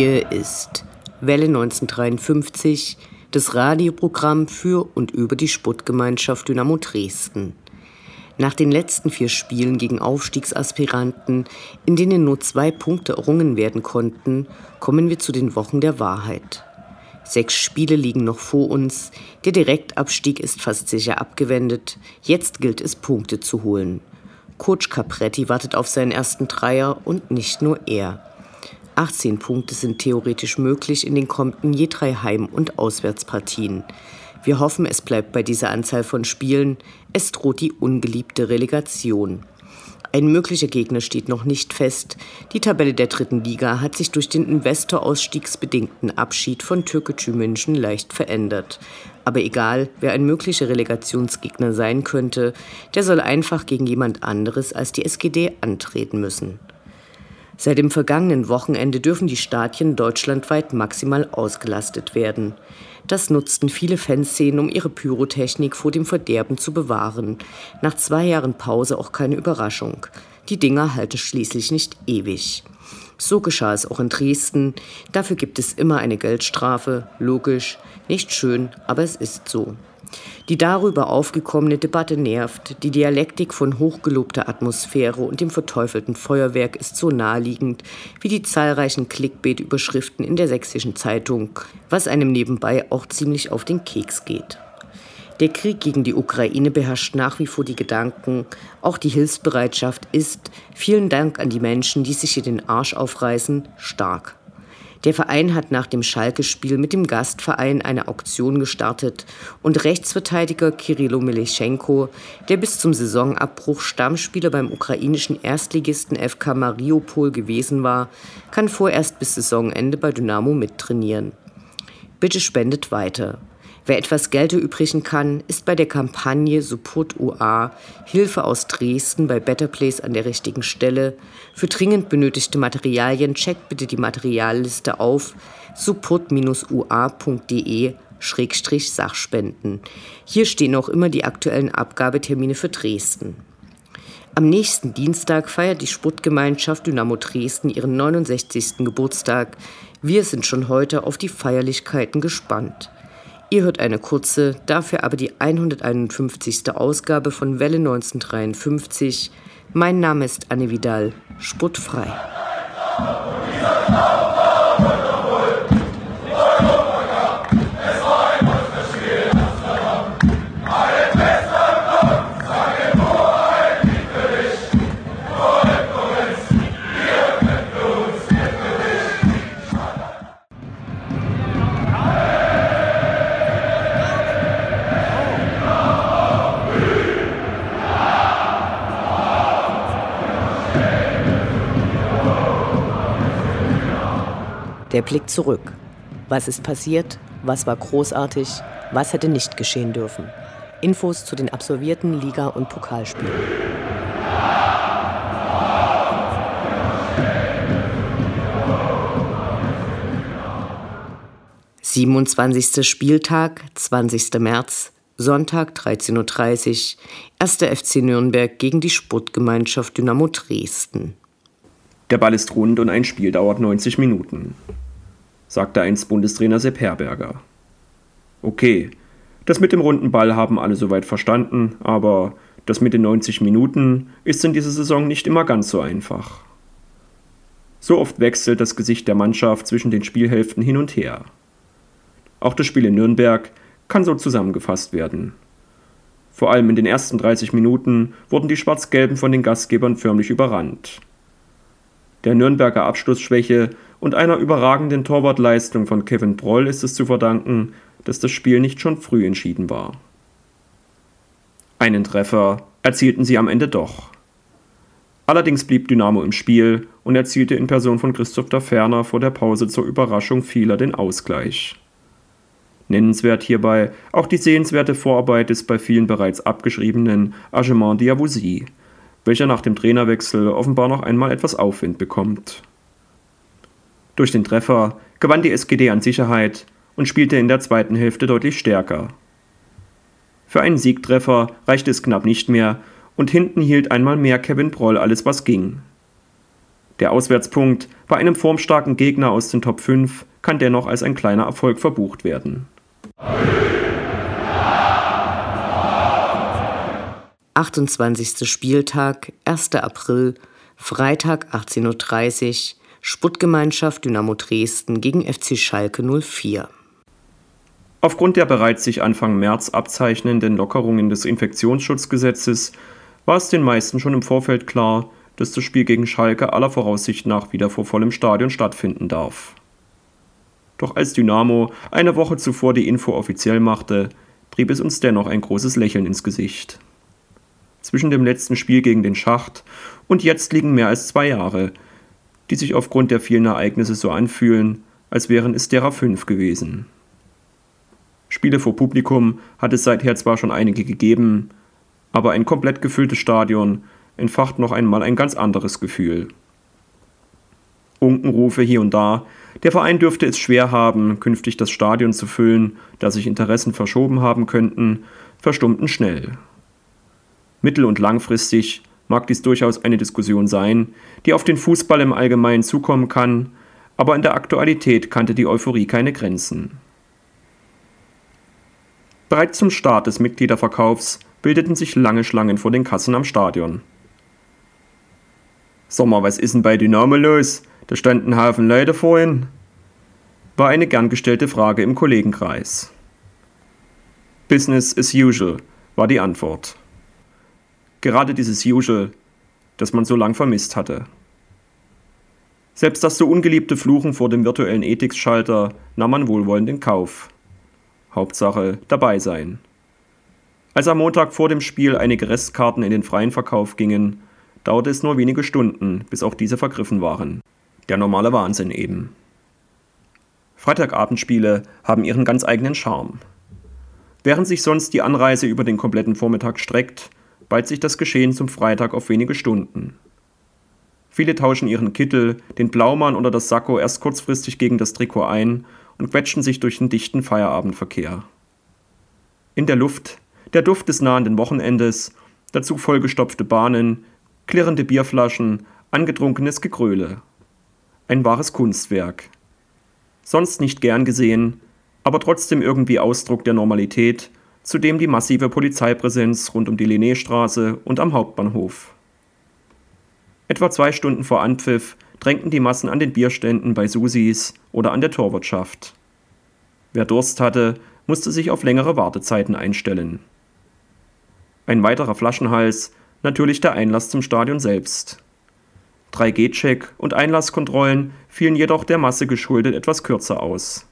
Hier ist Welle 1953, das Radioprogramm für und über die Sportgemeinschaft Dynamo Dresden. Nach den letzten vier Spielen gegen Aufstiegsaspiranten, in denen nur zwei Punkte errungen werden konnten, kommen wir zu den Wochen der Wahrheit. Sechs Spiele liegen noch vor uns, der Direktabstieg ist fast sicher abgewendet, jetzt gilt es Punkte zu holen. Coach Capretti wartet auf seinen ersten Dreier und nicht nur er. 18 Punkte sind theoretisch möglich in den kommenden je drei Heim- und Auswärtspartien. Wir hoffen, es bleibt bei dieser Anzahl von Spielen. Es droht die ungeliebte Relegation. Ein möglicher Gegner steht noch nicht fest. Die Tabelle der dritten Liga hat sich durch den Investorausstiegsbedingten Abschied von Türkgücü München leicht verändert. Aber egal, wer ein möglicher Relegationsgegner sein könnte, der soll einfach gegen jemand anderes als die SGD antreten müssen. Seit dem vergangenen Wochenende dürfen die Stadien deutschlandweit maximal ausgelastet werden. Das nutzten viele Fanszenen, um ihre Pyrotechnik vor dem Verderben zu bewahren. Nach zwei Jahren Pause auch keine Überraschung. Die Dinger halten schließlich nicht ewig. So geschah es auch in Dresden. Dafür gibt es immer eine Geldstrafe. Logisch, nicht schön, aber es ist so. Die darüber aufgekommene Debatte nervt. Die Dialektik von hochgelobter Atmosphäre und dem verteufelten Feuerwerk ist so naheliegend wie die zahlreichen Clickbait-Überschriften in der sächsischen Zeitung, was einem nebenbei auch ziemlich auf den Keks geht. Der Krieg gegen die Ukraine beherrscht nach wie vor die Gedanken. Auch die Hilfsbereitschaft ist, vielen Dank an die Menschen, die sich hier den Arsch aufreißen, stark. Der Verein hat nach dem Schalke-Spiel mit dem Gastverein eine Auktion gestartet und Rechtsverteidiger Kirilo Mileschenko, der bis zum Saisonabbruch Stammspieler beim ukrainischen Erstligisten FK Mariupol gewesen war, kann vorerst bis Saisonende bei Dynamo mittrainieren. Bitte spendet weiter. Wer etwas Geld erübrigen kann, ist bei der Kampagne Support UA Hilfe aus Dresden bei Better Place an der richtigen Stelle. Für dringend benötigte Materialien checkt bitte die Materialliste auf support-ua.de Sachspenden. Hier stehen auch immer die aktuellen Abgabetermine für Dresden. Am nächsten Dienstag feiert die Sportgemeinschaft Dynamo Dresden ihren 69. Geburtstag. Wir sind schon heute auf die Feierlichkeiten gespannt. Ihr hört eine kurze, dafür aber die 151. Ausgabe von Welle 1953. Mein Name ist Anne Vidal, sportfrei. Der Blick zurück. Was ist passiert? Was war großartig? Was hätte nicht geschehen dürfen? Infos zu den absolvierten Liga- und Pokalspielen. Siebenundzwanzigster Spieltag, 20. März, Sonntag 13.30 Uhr, 1. FC Nürnberg gegen die Sportgemeinschaft Dynamo Dresden. Der Ball ist rund und ein Spiel dauert 90 Minuten, sagte einst Bundestrainer Sepp Herberger. Okay, das mit dem runden Ball haben alle soweit verstanden, aber das mit den 90 Minuten ist in dieser Saison nicht immer ganz so einfach. So oft wechselt das Gesicht der Mannschaft zwischen den Spielhälften hin und her. Auch das Spiel in Nürnberg kann so zusammengefasst werden. Vor allem in den ersten 30 Minuten wurden die Schwarz-Gelben von den Gastgebern förmlich überrannt der Nürnberger Abschlussschwäche und einer überragenden Torwartleistung von Kevin Broll ist es zu verdanken, dass das Spiel nicht schon früh entschieden war. Einen Treffer erzielten sie am Ende doch. Allerdings blieb Dynamo im Spiel und erzielte in Person von Christoph Ferner vor der Pause zur Überraschung vieler den Ausgleich. Nennenswert hierbei auch die sehenswerte Vorarbeit des bei vielen bereits abgeschriebenen Agement Diavosi, welcher nach dem Trainerwechsel offenbar noch einmal etwas Aufwind bekommt. Durch den Treffer gewann die SGD an Sicherheit und spielte in der zweiten Hälfte deutlich stärker. Für einen Siegtreffer reichte es knapp nicht mehr und hinten hielt einmal mehr Kevin Proll alles, was ging. Der Auswärtspunkt bei einem formstarken Gegner aus den Top 5 kann dennoch als ein kleiner Erfolg verbucht werden. 28. Spieltag, 1. April, Freitag 18.30 Uhr, Sputtgemeinschaft Dynamo Dresden gegen FC Schalke 04. Aufgrund der bereits sich Anfang März abzeichnenden Lockerungen des Infektionsschutzgesetzes war es den meisten schon im Vorfeld klar, dass das Spiel gegen Schalke aller Voraussicht nach wieder vor vollem Stadion stattfinden darf. Doch als Dynamo eine Woche zuvor die Info offiziell machte, trieb es uns dennoch ein großes Lächeln ins Gesicht. Zwischen dem letzten Spiel gegen den Schacht und jetzt liegen mehr als zwei Jahre, die sich aufgrund der vielen Ereignisse so anfühlen, als wären es derer fünf gewesen. Spiele vor Publikum hat es seither zwar schon einige gegeben, aber ein komplett gefülltes Stadion entfacht noch einmal ein ganz anderes Gefühl. Unkenrufe hier und da, der Verein dürfte es schwer haben, künftig das Stadion zu füllen, da sich Interessen verschoben haben könnten, verstummten schnell. Mittel- und langfristig mag dies durchaus eine Diskussion sein, die auf den Fußball im Allgemeinen zukommen kann, aber in der Aktualität kannte die Euphorie keine Grenzen. Bereits zum Start des Mitgliederverkaufs bildeten sich lange Schlangen vor den Kassen am Stadion. Sommer, was ist denn bei Dynamo los? Da standen ein Haufen Leute vorhin. War eine gern gestellte Frage im Kollegenkreis. Business as usual war die Antwort. Gerade dieses Usual, das man so lang vermisst hatte. Selbst das so ungeliebte Fluchen vor dem virtuellen Ethikschalter nahm man wohlwollend in Kauf. Hauptsache dabei sein. Als am Montag vor dem Spiel einige Restkarten in den freien Verkauf gingen, dauerte es nur wenige Stunden, bis auch diese vergriffen waren. Der normale Wahnsinn eben. Freitagabendspiele haben ihren ganz eigenen Charme. Während sich sonst die Anreise über den kompletten Vormittag streckt, ballt sich das Geschehen zum Freitag auf wenige Stunden. Viele tauschen ihren Kittel, den Blaumann oder das Sakko erst kurzfristig gegen das Trikot ein und quetschen sich durch den dichten Feierabendverkehr. In der Luft der Duft des nahenden Wochenendes, dazu vollgestopfte Bahnen, klirrende Bierflaschen, angetrunkenes Gegröle. Ein wahres Kunstwerk. Sonst nicht gern gesehen, aber trotzdem irgendwie Ausdruck der Normalität, zudem die massive Polizeipräsenz rund um die Linnéstraße und am Hauptbahnhof. Etwa zwei Stunden vor Anpfiff drängten die Massen an den Bierständen bei Susis oder an der Torwirtschaft. Wer Durst hatte, musste sich auf längere Wartezeiten einstellen. Ein weiterer Flaschenhals, natürlich der Einlass zum Stadion selbst. 3G-Check und Einlasskontrollen fielen jedoch der Masse geschuldet etwas kürzer aus.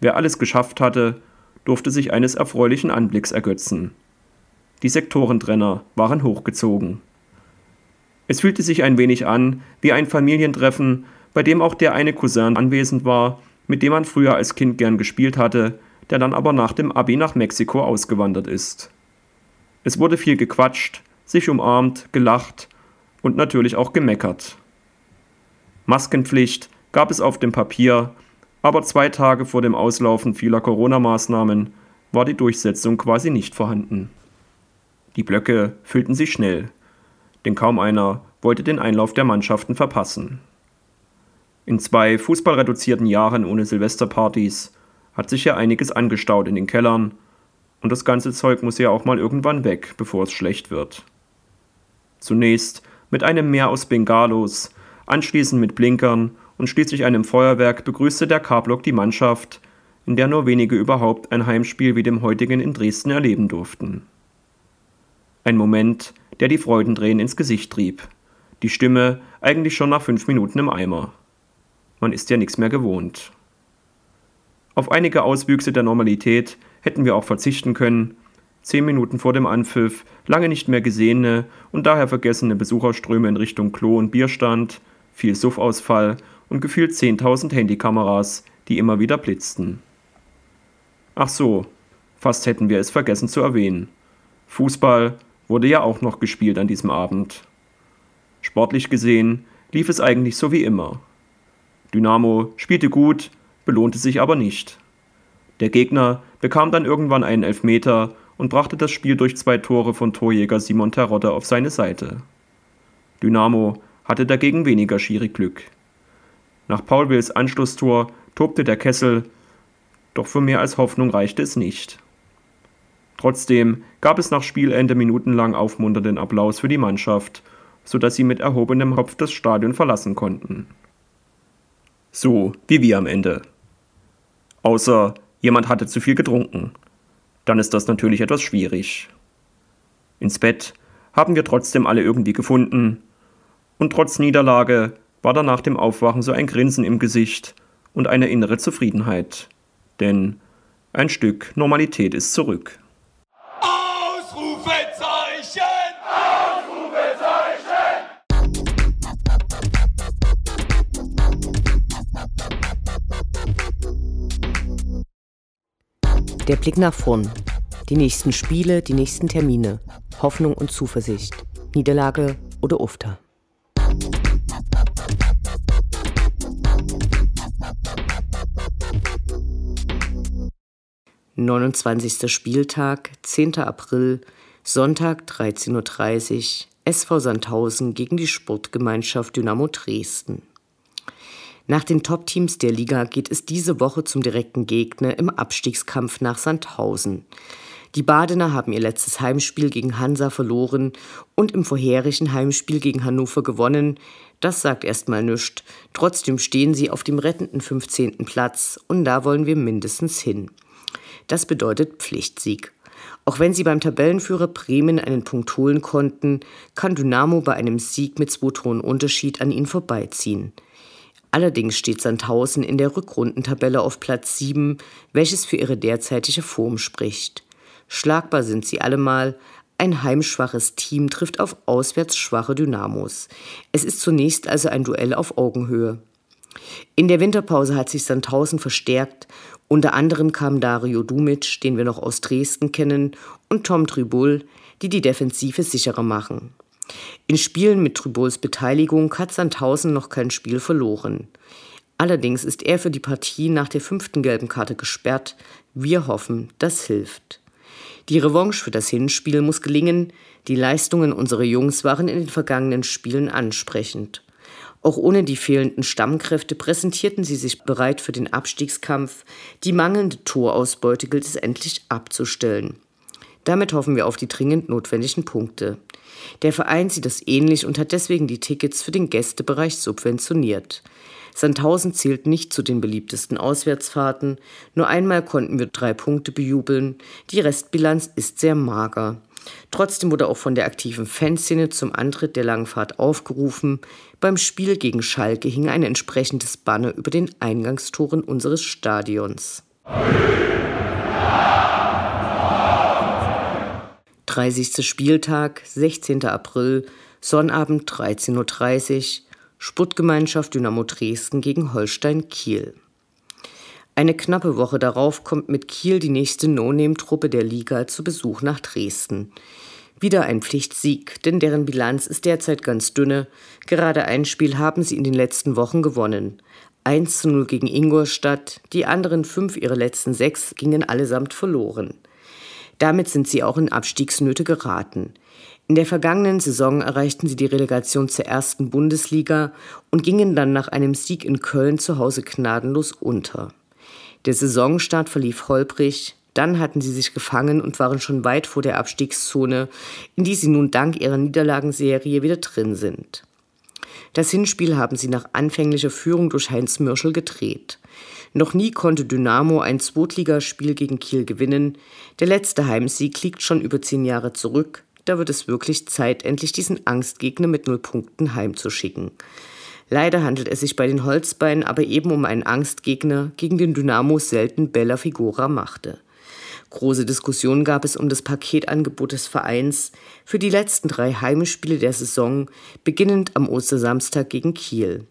Wer alles geschafft hatte, durfte sich eines erfreulichen Anblicks ergötzen. Die Sektorentrenner waren hochgezogen. Es fühlte sich ein wenig an wie ein Familientreffen, bei dem auch der eine Cousin anwesend war, mit dem man früher als Kind gern gespielt hatte, der dann aber nach dem Abi nach Mexiko ausgewandert ist. Es wurde viel gequatscht, sich umarmt, gelacht und natürlich auch gemeckert. Maskenpflicht gab es auf dem Papier, aber zwei Tage vor dem Auslaufen vieler Corona-Maßnahmen war die Durchsetzung quasi nicht vorhanden. Die Blöcke füllten sich schnell, denn kaum einer wollte den Einlauf der Mannschaften verpassen. In zwei fußballreduzierten Jahren ohne Silvesterpartys hat sich ja einiges angestaut in den Kellern und das ganze Zeug muss ja auch mal irgendwann weg, bevor es schlecht wird. Zunächst mit einem Meer aus Bengalos, anschließend mit Blinkern und schließlich einem Feuerwerk begrüßte der K-Block die Mannschaft, in der nur wenige überhaupt ein Heimspiel wie dem heutigen in Dresden erleben durften. Ein Moment, der die Freudentränen ins Gesicht trieb. Die Stimme eigentlich schon nach fünf Minuten im Eimer. Man ist ja nichts mehr gewohnt. Auf einige Auswüchse der Normalität hätten wir auch verzichten können, zehn Minuten vor dem Anpfiff lange nicht mehr gesehene und daher vergessene Besucherströme in Richtung Klo und Bierstand, viel Suffausfall und gefühlt 10.000 Handykameras, die immer wieder blitzten. Ach so, fast hätten wir es vergessen zu erwähnen. Fußball wurde ja auch noch gespielt an diesem Abend. Sportlich gesehen lief es eigentlich so wie immer. Dynamo spielte gut, belohnte sich aber nicht. Der Gegner bekam dann irgendwann einen Elfmeter und brachte das Spiel durch zwei Tore von Torjäger Simon Terodde auf seine Seite. Dynamo hatte dagegen weniger schierig Glück. Nach Paul Wills Anschlusstor tobte der Kessel, doch für mehr als Hoffnung reichte es nicht. Trotzdem gab es nach Spielende minutenlang aufmunternden Applaus für die Mannschaft, sodass sie mit erhobenem Kopf das Stadion verlassen konnten. So wie wir am Ende. Außer jemand hatte zu viel getrunken. Dann ist das natürlich etwas schwierig. Ins Bett haben wir trotzdem alle irgendwie gefunden. Und trotz Niederlage war da nach dem Aufwachen so ein Grinsen im Gesicht und eine innere Zufriedenheit. Denn ein Stück Normalität ist zurück. Der Blick nach vorn. Die nächsten Spiele, die nächsten Termine. Hoffnung und Zuversicht. Niederlage oder Ufter. Neunundzwanzigster Spieltag, 10. April, Sonntag 13.30 Uhr, SV Sandhausen gegen die Sportgemeinschaft Dynamo Dresden. Nach den Top-Teams der Liga geht es diese Woche zum direkten Gegner im Abstiegskampf nach Sandhausen. Die Badener haben ihr letztes Heimspiel gegen Hansa verloren und im vorherigen Heimspiel gegen Hannover gewonnen. Das sagt erstmal nichts. Trotzdem stehen sie auf dem rettenden 15. Platz und da wollen wir mindestens hin. Das bedeutet Pflichtsieg. Auch wenn sie beim Tabellenführer Bremen einen Punkt holen konnten, kann Dynamo bei einem Sieg mit zwei Toren Unterschied an ihnen vorbeiziehen. Allerdings steht Sandhausen in der Rückrundentabelle auf Platz 7, welches für ihre derzeitige Form spricht. Schlagbar sind sie allemal, ein heimschwaches Team trifft auf auswärts schwache Dynamos. Es ist zunächst also ein Duell auf Augenhöhe. In der Winterpause hat sich Sandhausen verstärkt. Unter anderem kamen Dario Dumic, den wir noch aus Dresden kennen, und Tom Tribul, die die Defensive sicherer machen. In Spielen mit Trübols Beteiligung hat Sandhausen noch kein Spiel verloren. Allerdings ist er für die Partie nach der fünften gelben Karte gesperrt. Wir hoffen, das hilft. Die Revanche für das Hinspiel muss gelingen. Die Leistungen unserer Jungs waren in den vergangenen Spielen ansprechend. Auch ohne die fehlenden Stammkräfte präsentierten sie sich bereit für den Abstiegskampf. Die mangelnde Torausbeute gilt es endlich abzustellen. Damit hoffen wir auf die dringend notwendigen Punkte. Der Verein sieht das ähnlich und hat deswegen die Tickets für den Gästebereich subventioniert. Sandhausen zählt nicht zu den beliebtesten Auswärtsfahrten. Nur einmal konnten wir drei Punkte bejubeln. Die Restbilanz ist sehr mager. Trotzdem wurde auch von der aktiven Fanszene zum Antritt der Langfahrt aufgerufen. Beim Spiel gegen Schalke hing ein entsprechendes Banner über den Eingangstoren unseres Stadions. 30. Spieltag, 16. April, Sonnabend 13.30 Uhr, Sputtgemeinschaft Dynamo Dresden gegen Holstein Kiel. Eine knappe Woche darauf kommt mit Kiel die nächste No-Name-Truppe der Liga zu Besuch nach Dresden. Wieder ein Pflichtsieg, denn deren Bilanz ist derzeit ganz dünne. Gerade ein Spiel haben sie in den letzten Wochen gewonnen. 1 zu 0 gegen Ingolstadt, die anderen fünf ihrer letzten sechs gingen allesamt verloren. Damit sind sie auch in Abstiegsnöte geraten. In der vergangenen Saison erreichten sie die Relegation zur ersten Bundesliga und gingen dann nach einem Sieg in Köln zu Hause gnadenlos unter. Der Saisonstart verlief holprig, dann hatten sie sich gefangen und waren schon weit vor der Abstiegszone, in die sie nun dank ihrer Niederlagenserie wieder drin sind. Das Hinspiel haben sie nach anfänglicher Führung durch Heinz Mürschel gedreht. Noch nie konnte Dynamo ein Zweitligaspiel gegen Kiel gewinnen. Der letzte Heimsieg liegt schon über zehn Jahre zurück. Da wird es wirklich Zeit, endlich diesen Angstgegner mit null Punkten heimzuschicken. Leider handelt es sich bei den Holzbeinen aber eben um einen Angstgegner, gegen den Dynamo selten Bella Figura machte. Große Diskussionen gab es um das Paketangebot des Vereins für die letzten drei Heimspiele der Saison, beginnend am Ostersamstag gegen Kiel.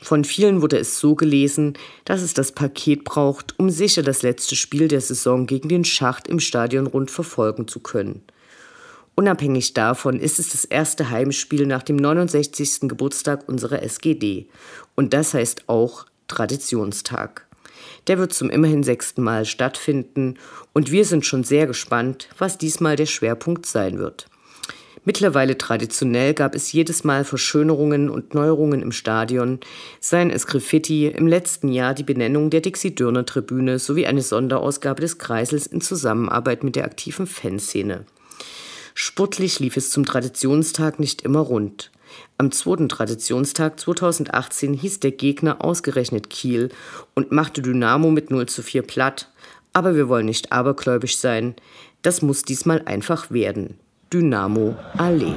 Von vielen wurde es so gelesen, dass es das Paket braucht, um sicher das letzte Spiel der Saison gegen den Schacht im Stadion rund verfolgen zu können. Unabhängig davon ist es das erste Heimspiel nach dem 69. Geburtstag unserer SGD. Und das heißt auch Traditionstag. Der wird zum immerhin sechsten Mal stattfinden und wir sind schon sehr gespannt, was diesmal der Schwerpunkt sein wird. Mittlerweile traditionell gab es jedes Mal Verschönerungen und Neuerungen im Stadion, seien es Graffiti, im letzten Jahr die Benennung der Dixie-Dürner-Tribüne sowie eine Sonderausgabe des Kreisels in Zusammenarbeit mit der aktiven Fanszene. Sportlich lief es zum Traditionstag nicht immer rund. Am zweiten Traditionstag 2018 hieß der Gegner ausgerechnet Kiel und machte Dynamo mit 0 zu 4 platt. Aber wir wollen nicht abergläubisch sein. Das muss diesmal einfach werden. Dynamo Allee.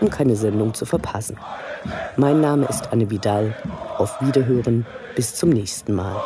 um keine Sendung zu verpassen. Mein Name ist Anne Vidal. Auf Wiederhören bis zum nächsten Mal.